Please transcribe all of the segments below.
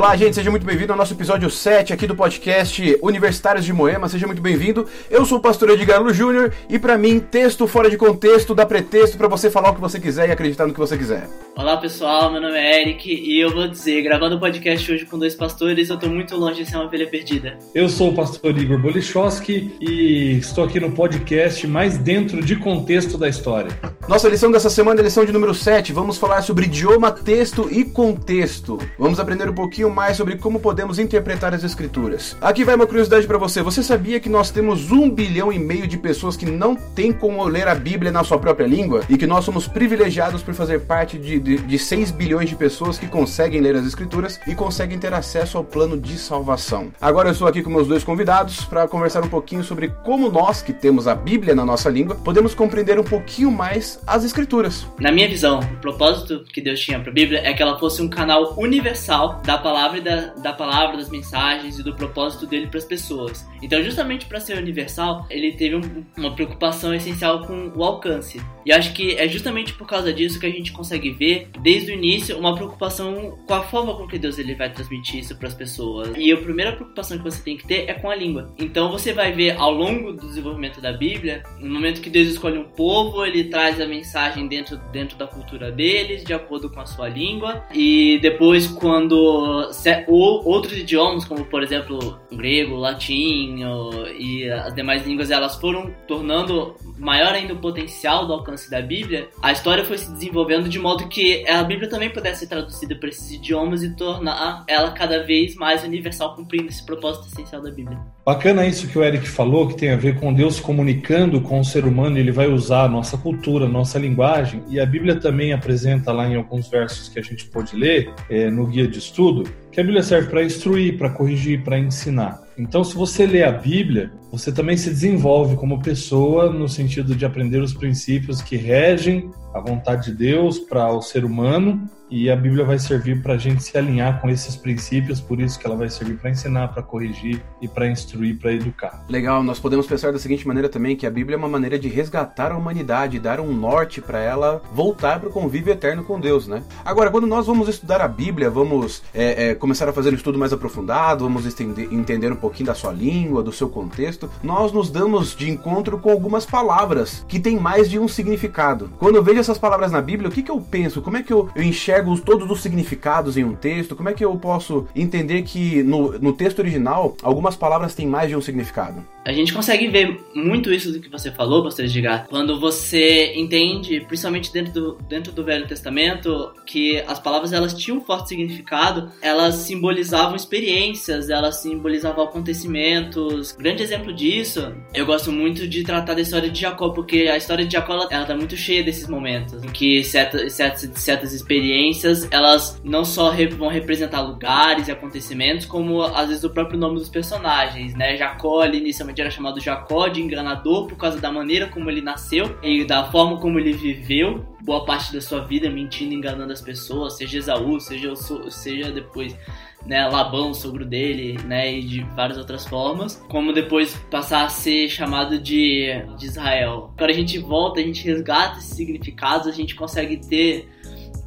Olá, gente, seja muito bem-vindo ao nosso episódio 7 aqui do podcast Universitários de Moema. Seja muito bem-vindo. Eu sou o pastor Edgar Lu Júnior e para mim, texto fora de contexto dá pretexto para você falar o que você quiser e acreditar no que você quiser. Olá, pessoal. Meu nome é Eric e eu vou dizer, gravando o podcast hoje com dois pastores, eu tô muito longe de ser uma ovelha perdida. Eu sou o pastor Igor Bolichowski e estou aqui no podcast mais dentro de contexto da história. Nossa lição dessa semana é a lição de número 7. Vamos falar sobre idioma, texto e contexto. Vamos aprender um pouquinho mais sobre como podemos interpretar as escrituras. Aqui vai uma curiosidade para você. Você sabia que nós temos um bilhão e meio de pessoas que não tem como ler a Bíblia na sua própria língua? E que nós somos privilegiados por fazer parte de, de, de 6 bilhões de pessoas que conseguem ler as escrituras e conseguem ter acesso ao plano de salvação. Agora eu estou aqui com meus dois convidados para conversar um pouquinho sobre como nós, que temos a Bíblia na nossa língua, podemos compreender um pouquinho mais as escrituras. Na minha visão, o propósito que Deus tinha para a Bíblia é que ela fosse um canal universal da palavra da, da palavra, das mensagens e do propósito dele para as pessoas. Então, justamente para ser universal, ele teve um, uma preocupação essencial com o alcance. E acho que é justamente por causa disso que a gente consegue ver, desde o início, uma preocupação com a forma com que Deus ele vai transmitir isso para as pessoas. E a primeira preocupação que você tem que ter é com a língua. Então, você vai ver ao longo do desenvolvimento da Bíblia, no momento que Deus escolhe um povo, ele traz a mensagem dentro, dentro da cultura deles, de acordo com a sua língua. E depois, quando outros idiomas, como por exemplo grego, latim e as demais línguas, elas foram tornando maior ainda o potencial do alcance da Bíblia, a história foi se desenvolvendo de modo que a Bíblia também pudesse ser traduzida para esses idiomas e tornar ela cada vez mais universal, cumprindo esse propósito essencial da Bíblia. Bacana isso que o Eric falou, que tem a ver com Deus comunicando com o ser humano, ele vai usar a nossa cultura, a nossa linguagem, e a Bíblia também apresenta lá em alguns versos que a gente pode ler é, no guia de estudo, que a Bíblia serve para instruir, para corrigir, para ensinar. Então, se você lê a Bíblia, você também se desenvolve como pessoa no sentido de aprender os princípios que regem a vontade de Deus para o ser humano e a Bíblia vai servir para a gente se alinhar com esses princípios, por isso que ela vai servir para ensinar, para corrigir e para instruir, para educar. Legal, nós podemos pensar da seguinte maneira também que a Bíblia é uma maneira de resgatar a humanidade, dar um norte para ela voltar para o convívio eterno com Deus, né? Agora, quando nós vamos estudar a Bíblia, vamos é, é, começar a fazer um estudo mais aprofundado, vamos estender, entender um pouquinho da sua língua, do seu contexto, nós nos damos de encontro com algumas palavras que têm mais de um significado. Quando eu vejo essas palavras na Bíblia, o que, que eu penso? Como é que eu, eu enxergo todos os significados em um texto? Como é que eu posso entender que no, no texto original algumas palavras têm mais de um significado? A gente consegue ver muito isso do que você falou, pastor Edgar, quando você entende, principalmente dentro do, dentro do Velho Testamento, que as palavras elas tinham um forte significado, elas simbolizavam experiências, elas simbolizavam acontecimentos. Grande exemplo disso, eu gosto muito de tratar da história de Jacó, porque a história de Jacó ela, tá muito cheia desses momentos, em que certas, certas, certas experiências elas não só vão representar lugares e acontecimentos, como às vezes o próprio nome dos personagens, né? Jacó ali inicialmente era chamado Jacó de enganador por causa da maneira como ele nasceu e da forma como ele viveu boa parte da sua vida mentindo, enganando as pessoas, seja Esaú, seja, seja depois né, Labão, sogro dele, né, e de várias outras formas, como depois passar a ser chamado de, de Israel. Quando a gente volta, a gente resgata esses significados, a gente consegue ter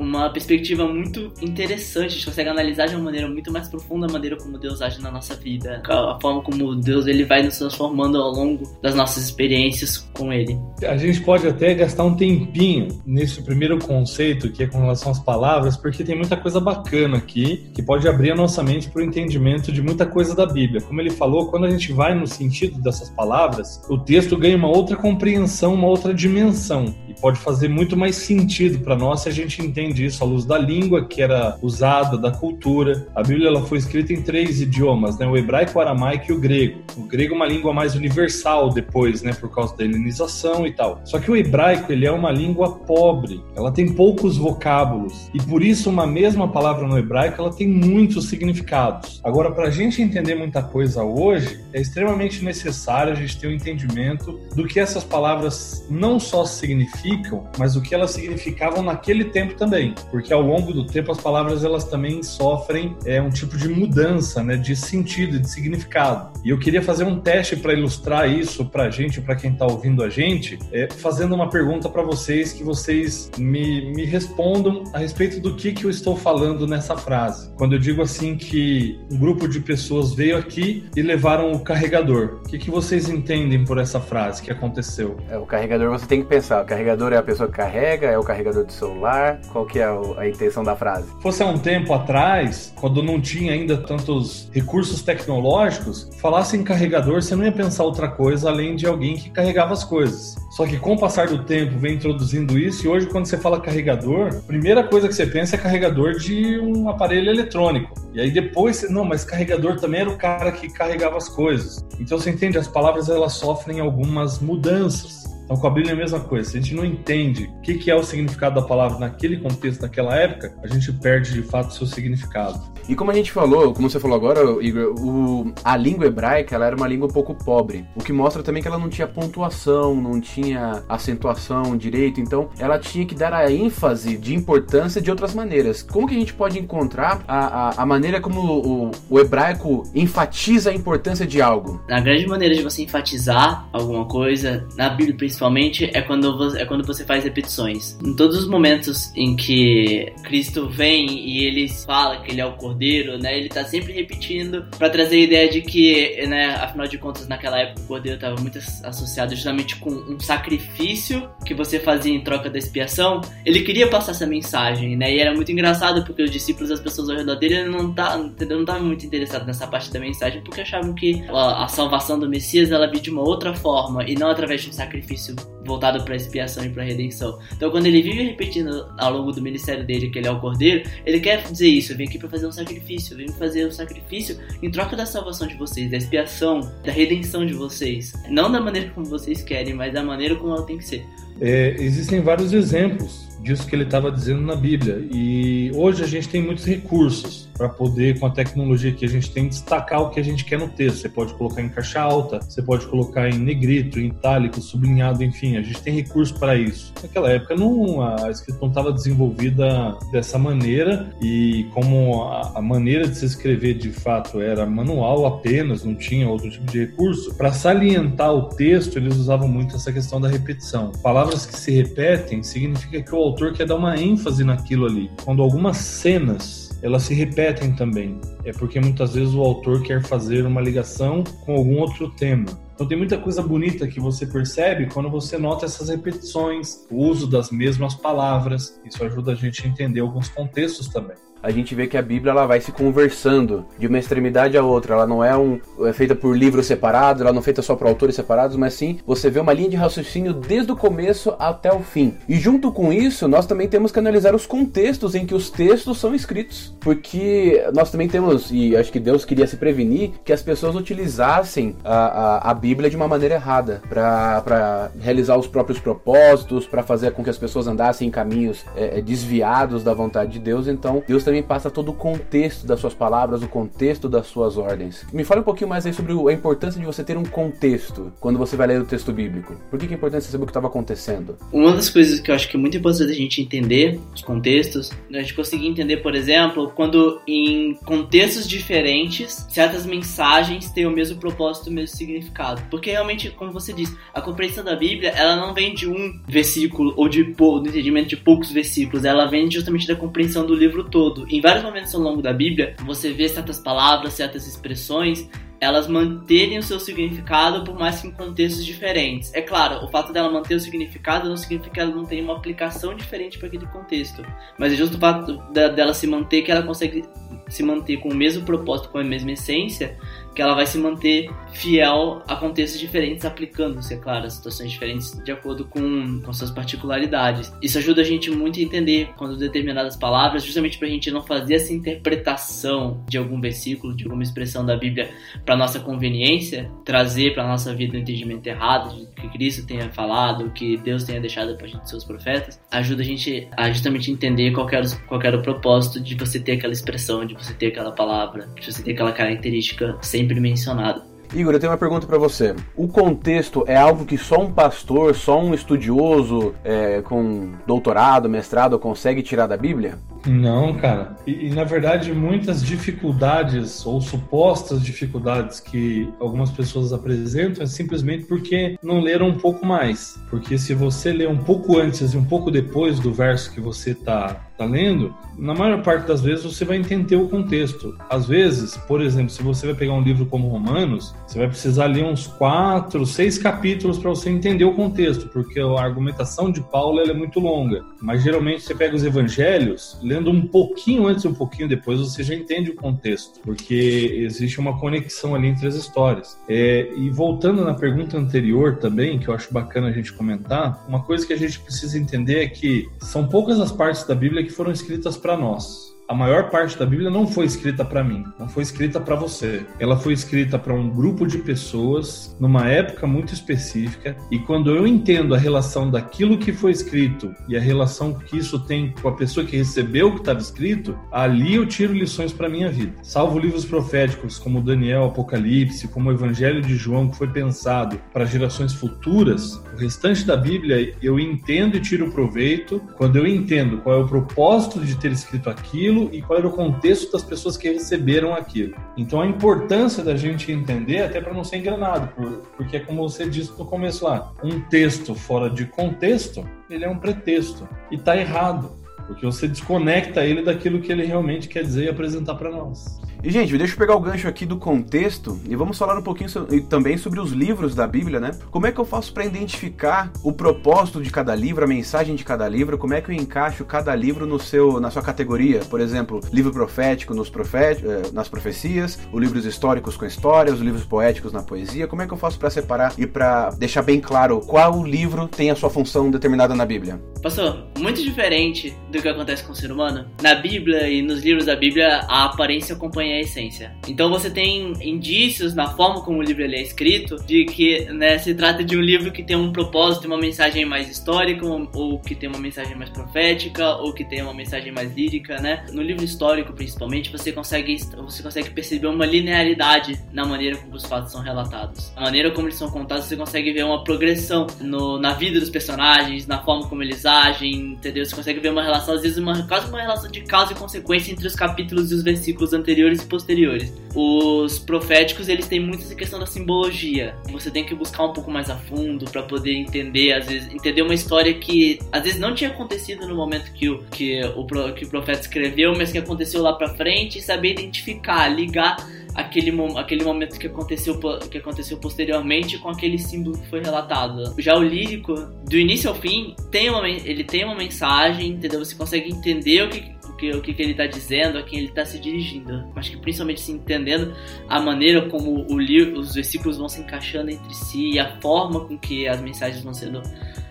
uma perspectiva muito interessante. A gente consegue analisar de uma maneira muito mais profunda a maneira como Deus age na nossa vida, a forma como Deus ele vai nos transformando ao longo das nossas experiências com Ele. A gente pode até gastar um tempinho nesse primeiro conceito que é com relação às palavras, porque tem muita coisa bacana aqui que pode abrir a nossa mente para o entendimento de muita coisa da Bíblia. Como ele falou, quando a gente vai no sentido dessas palavras, o texto ganha uma outra compreensão, uma outra dimensão pode fazer muito mais sentido para nós se a gente entende isso à luz da língua que era usada, da cultura. A Bíblia ela foi escrita em três idiomas, né? o hebraico, o aramaico e o grego. O grego é uma língua mais universal depois, né? por causa da helenização e tal. Só que o hebraico ele é uma língua pobre, ela tem poucos vocábulos e por isso uma mesma palavra no hebraico ela tem muitos significados. Agora, para a gente entender muita coisa hoje, é extremamente necessário a gente ter um entendimento do que essas palavras não só significam, significam, mas o que elas significavam naquele tempo também, porque ao longo do tempo as palavras elas também sofrem é, um tipo de mudança, né, de sentido, de significado. E eu queria fazer um teste para ilustrar isso para a gente, para quem está ouvindo a gente, é, fazendo uma pergunta para vocês que vocês me, me respondam a respeito do que, que eu estou falando nessa frase. Quando eu digo assim que um grupo de pessoas veio aqui e levaram o carregador, o que, que vocês entendem por essa frase que aconteceu? É, o carregador você tem que pensar, o carregador é a pessoa que carrega, é o carregador do celular, qual que é a intenção da frase? Fosse há um tempo atrás, quando não tinha ainda tantos recursos tecnológicos, falasse em carregador, você não ia pensar outra coisa além de alguém que carregava as coisas. Só que com o passar do tempo vem introduzindo isso e hoje quando você fala carregador, a primeira coisa que você pensa é carregador de um aparelho eletrônico. E aí depois, você, não, mas carregador também era o cara que carregava as coisas. Então você entende, as palavras elas sofrem algumas mudanças. Então, com a Bíblia é a mesma coisa. Se a gente não entende o que, que é o significado da palavra naquele contexto, naquela época, a gente perde de fato o seu significado. E como a gente falou, como você falou agora, Igor, o, a língua hebraica ela era uma língua um pouco pobre. O que mostra também que ela não tinha pontuação, não tinha acentuação direito. Então, ela tinha que dar a ênfase de importância de outras maneiras. Como que a gente pode encontrar a, a, a maneira como o, o hebraico enfatiza a importância de algo? A grande maneira de você enfatizar alguma coisa, na Bíblia principalmente, principalmente é quando, você, é quando você faz repetições. Em todos os momentos em que Cristo vem e ele fala que ele é o Cordeiro, né? Ele tá sempre repetindo para trazer a ideia de que, né, afinal de contas, naquela época o Cordeiro estava muito associado justamente com um sacrifício que você fazia em troca da expiação. Ele queria passar essa mensagem, né? E era muito engraçado porque os discípulos, as pessoas ao redor dele, não tá, não estavam muito interessados nessa parte da mensagem porque achavam que a, a salvação do Messias ela vinha de uma outra forma e não através de um sacrifício voltado para expiação e para redenção. Então, quando ele vive repetindo ao longo do ministério dele que ele é o Cordeiro, ele quer dizer isso: eu vim aqui para fazer um sacrifício, eu vim fazer um sacrifício em troca da salvação de vocês, da expiação, da redenção de vocês. Não da maneira como vocês querem, mas da maneira como ela tem que ser. É, existem vários exemplos disso que ele estava dizendo na Bíblia. E hoje a gente tem muitos recursos para poder, com a tecnologia que a gente tem, destacar o que a gente quer no texto. Você pode colocar em caixa alta, você pode colocar em negrito, em itálico, sublinhado, enfim, a gente tem recurso para isso. Naquela época não, a escrita não estava desenvolvida dessa maneira e como a, a, maneira de se escrever de fato era manual apenas, não tinha outro tipo de recurso, para salientar o texto eles usavam muito essa questão da repetição. Palavras que se repetem significa que o autor quer dar uma ênfase naquilo ali. Quando algumas cenas elas se repetem também. É porque muitas vezes o autor quer fazer uma ligação com algum outro tema. Então tem muita coisa bonita que você percebe quando você nota essas repetições, o uso das mesmas palavras. Isso ajuda a gente a entender alguns contextos também a gente vê que a Bíblia ela vai se conversando de uma extremidade à outra. Ela não é, um, é feita por livros separados, ela não é feita só por autores separados, mas sim você vê uma linha de raciocínio desde o começo até o fim. E junto com isso, nós também temos que analisar os contextos em que os textos são escritos, porque nós também temos, e acho que Deus queria se prevenir, que as pessoas utilizassem a, a, a Bíblia de uma maneira errada, para realizar os próprios propósitos, para fazer com que as pessoas andassem em caminhos é, é, desviados da vontade de Deus. Então, Deus também passa todo o contexto das suas palavras, o contexto das suas ordens. Me fale um pouquinho mais aí sobre a importância de você ter um contexto quando você vai ler o texto bíblico. Por que é importante saber o que estava acontecendo? Uma das coisas que eu acho que é muito importante a gente entender, os contextos, a gente conseguir entender, por exemplo, quando em contextos diferentes, certas mensagens têm o mesmo propósito, o mesmo significado. Porque realmente, como você disse, a compreensão da Bíblia, ela não vem de um versículo ou de do entendimento de poucos versículos, ela vem justamente da compreensão do livro todo. Em vários momentos ao longo da Bíblia, você vê certas palavras, certas expressões elas manterem o seu significado por mais que em contextos diferentes. É claro, o fato dela manter o significado não significa que ela não tenha uma aplicação diferente para aquele contexto, mas é justo o fato dela se manter que ela consegue se manter com o mesmo propósito, com a mesma essência, que ela vai se manter fiel a contextos diferentes, aplicando-se, é claro, a situações diferentes de acordo com, com suas particularidades. Isso ajuda a gente muito a entender quando determinadas palavras, justamente para a gente não fazer essa interpretação de algum versículo, de alguma expressão da Bíblia para nossa conveniência, trazer para nossa vida um entendimento errado de que Cristo tenha falado, que Deus tenha deixado para a gente seus profetas, ajuda a gente a justamente entender qual era, qual era o propósito de você ter aquela expressão, de você ter aquela palavra, de você ter aquela característica sempre mencionada. Igor, eu tenho uma pergunta para você. O contexto é algo que só um pastor, só um estudioso é, com doutorado, mestrado consegue tirar da Bíblia? Não, cara. E, e, na verdade, muitas dificuldades ou supostas dificuldades que algumas pessoas apresentam é simplesmente porque não leram um pouco mais. Porque se você ler um pouco antes e um pouco depois do verso que você está tá lendo, na maior parte das vezes você vai entender o contexto. Às vezes, por exemplo, se você vai pegar um livro como Romanos, você vai precisar ler uns quatro, seis capítulos para você entender o contexto, porque a argumentação de Paulo é muito longa. Mas geralmente você pega os evangelhos, lendo um pouquinho antes e um pouquinho depois, você já entende o contexto, porque existe uma conexão ali entre as histórias. É, e voltando na pergunta anterior também, que eu acho bacana a gente comentar, uma coisa que a gente precisa entender é que são poucas as partes da Bíblia que foram escritas para nós a maior parte da Bíblia não foi escrita para mim, não foi escrita para você. Ela foi escrita para um grupo de pessoas numa época muito específica. E quando eu entendo a relação daquilo que foi escrito e a relação que isso tem com a pessoa que recebeu o que estava escrito, ali eu tiro lições para minha vida. Salvo livros proféticos como Daniel, Apocalipse, como o Evangelho de João que foi pensado para gerações futuras, o restante da Bíblia eu entendo e tiro proveito quando eu entendo qual é o propósito de ter escrito aquilo aquilo e qual era o contexto das pessoas que receberam aquilo. Então a importância da gente entender, até para não ser enganado, porque é como você disse no começo lá, um texto fora de contexto, ele é um pretexto e está errado, porque você desconecta ele daquilo que ele realmente quer dizer e apresentar para nós. E, gente, deixa eu pegar o gancho aqui do contexto e vamos falar um pouquinho também sobre os livros da Bíblia, né? Como é que eu faço para identificar o propósito de cada livro, a mensagem de cada livro? Como é que eu encaixo cada livro no seu, na sua categoria? Por exemplo, livro profético nos profet, eh, nas profecias, os livros históricos com história, os livros poéticos na poesia. Como é que eu faço para separar e para deixar bem claro qual livro tem a sua função determinada na Bíblia? Pastor, muito diferente do que acontece com o ser humano. Na Bíblia e nos livros da Bíblia, a aparência acompanha a essência. Então você tem indícios na forma como o livro é escrito de que né, se trata de um livro que tem um propósito, uma mensagem mais histórica, ou que tem uma mensagem mais profética, ou que tem uma mensagem mais lírica, né? No livro histórico, principalmente, você consegue, você consegue perceber uma linearidade na maneira como os fatos são relatados. A maneira como eles são contados, você consegue ver uma progressão no, na vida dos personagens, na forma como eles agem, entendeu? Você consegue ver uma relação, às vezes, uma, quase uma relação de causa e consequência entre os capítulos e os versículos anteriores posteriores. Os proféticos, eles têm muito essa questão da simbologia. Você tem que buscar um pouco mais a fundo para poder entender, às vezes, entender uma história que às vezes não tinha acontecido no momento que o, que o, que o profeta escreveu, mas que aconteceu lá para frente e saber identificar, ligar aquele, aquele momento que aconteceu, que aconteceu posteriormente com aquele símbolo que foi relatado. Já o lírico, do início ao fim, tem uma, ele tem uma mensagem, entendeu? Você consegue entender o que, o que, que ele está dizendo, a quem ele está se dirigindo. Acho que principalmente se entendendo a maneira como o os versículos vão se encaixando entre si e a forma com que as mensagens vão sendo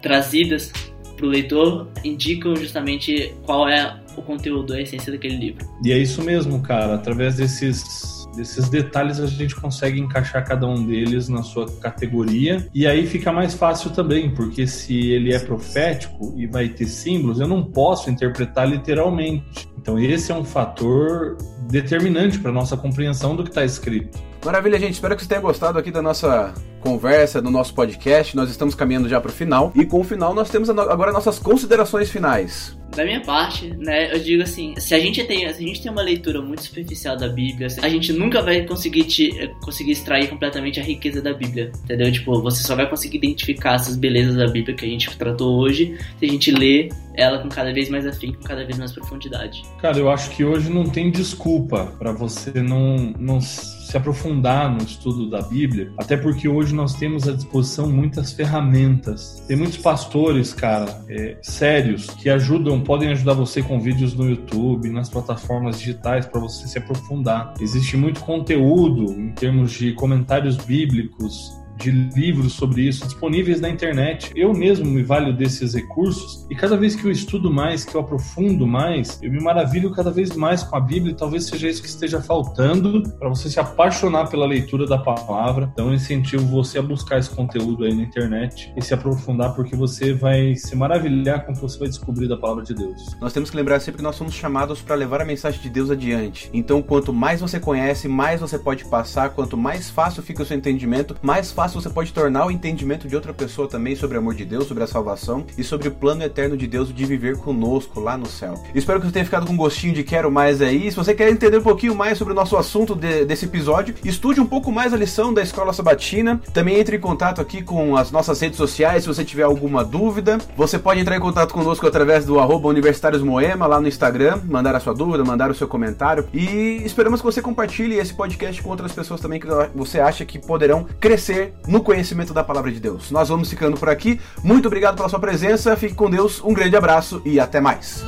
trazidas para o leitor indicam justamente qual é o conteúdo, a essência daquele livro. E é isso mesmo, cara. Através desses desses detalhes a gente consegue encaixar cada um deles na sua categoria e aí fica mais fácil também, porque se ele é profético e vai ter símbolos, eu não posso interpretar literalmente. Então esse é um fator determinante para nossa compreensão do que está escrito. Maravilha, gente. Espero que você tenha gostado aqui da nossa conversa, do nosso podcast. Nós estamos caminhando já para o final. E com o final, nós temos agora nossas considerações finais. Da minha parte, né, eu digo assim, se a gente tem, se a gente tem uma leitura muito superficial da Bíblia, a gente nunca vai conseguir te, conseguir extrair completamente a riqueza da Bíblia, entendeu? Tipo, você só vai conseguir identificar essas belezas da Bíblia que a gente tratou hoje se a gente lê ela com cada vez mais afinco, com cada vez mais profundidade. Cara, eu acho que hoje não tem desculpa para você não, não se aprofundar no estudo da Bíblia, até porque hoje nós temos à disposição muitas ferramentas. Tem muitos pastores, cara, é, sérios, que ajudam, podem ajudar você com vídeos no YouTube, nas plataformas digitais para você se aprofundar. Existe muito conteúdo em termos de comentários bíblicos, de livros sobre isso disponíveis na internet. Eu mesmo me valho desses recursos e cada vez que eu estudo mais, que eu aprofundo mais, eu me maravilho cada vez mais com a Bíblia e talvez seja isso que esteja faltando para você se apaixonar pela leitura da palavra. Então, eu incentivo você a buscar esse conteúdo aí na internet e se aprofundar porque você vai se maravilhar com o que você vai descobrir da palavra de Deus. Nós temos que lembrar sempre que nós somos chamados para levar a mensagem de Deus adiante. Então, quanto mais você conhece, mais você pode passar, quanto mais fácil fica o seu entendimento, mais fácil você pode tornar o entendimento de outra pessoa também sobre o amor de Deus, sobre a salvação e sobre o plano eterno de Deus de viver conosco lá no céu. Espero que você tenha ficado com gostinho de quero mais aí. Se você quer entender um pouquinho mais sobre o nosso assunto de, desse episódio, estude um pouco mais a lição da Escola Sabatina. Também entre em contato aqui com as nossas redes sociais se você tiver alguma dúvida. Você pode entrar em contato conosco através do arroba Universitários Moema lá no Instagram, mandar a sua dúvida, mandar o seu comentário. E esperamos que você compartilhe esse podcast com outras pessoas também que você acha que poderão crescer no conhecimento da palavra de Deus. Nós vamos ficando por aqui. Muito obrigado pela sua presença. Fique com Deus. Um grande abraço e até mais.